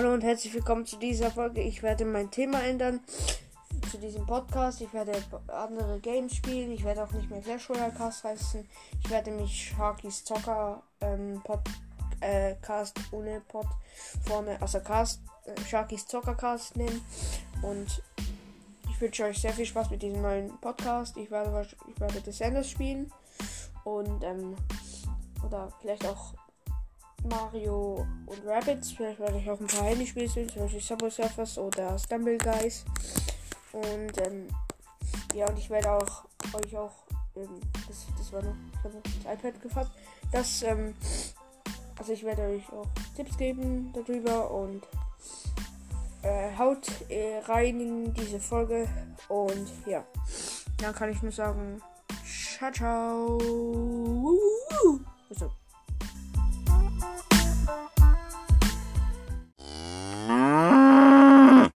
Hallo und herzlich willkommen zu dieser Folge. Ich werde mein Thema ändern zu diesem Podcast. Ich werde andere Games spielen. Ich werde auch nicht mehr Clash Royale Cast heißen. Ich werde mich Sharkys Zocker ähm, Podcast äh, ohne Pod vorne, also Cast, äh, Sharkys Zocker Cast nennen. Und ich wünsche euch sehr viel Spaß mit diesem neuen Podcast. Ich werde, ich werde Descenders spielen. Und, ähm, oder vielleicht auch Mario und Rabbits. Vielleicht werde ich auch ein paar Handyspiele spielen, zum Beispiel Subway Surfers oder Stumble Guys. Und ähm, ja, und ich werde auch euch auch, ähm, das, das war noch, ich habe das iPad gefasst, das, ähm, also ich werde euch auch Tipps geben darüber und äh, haut äh, rein in diese Folge und ja, dann kann ich nur sagen, ciao, ciao.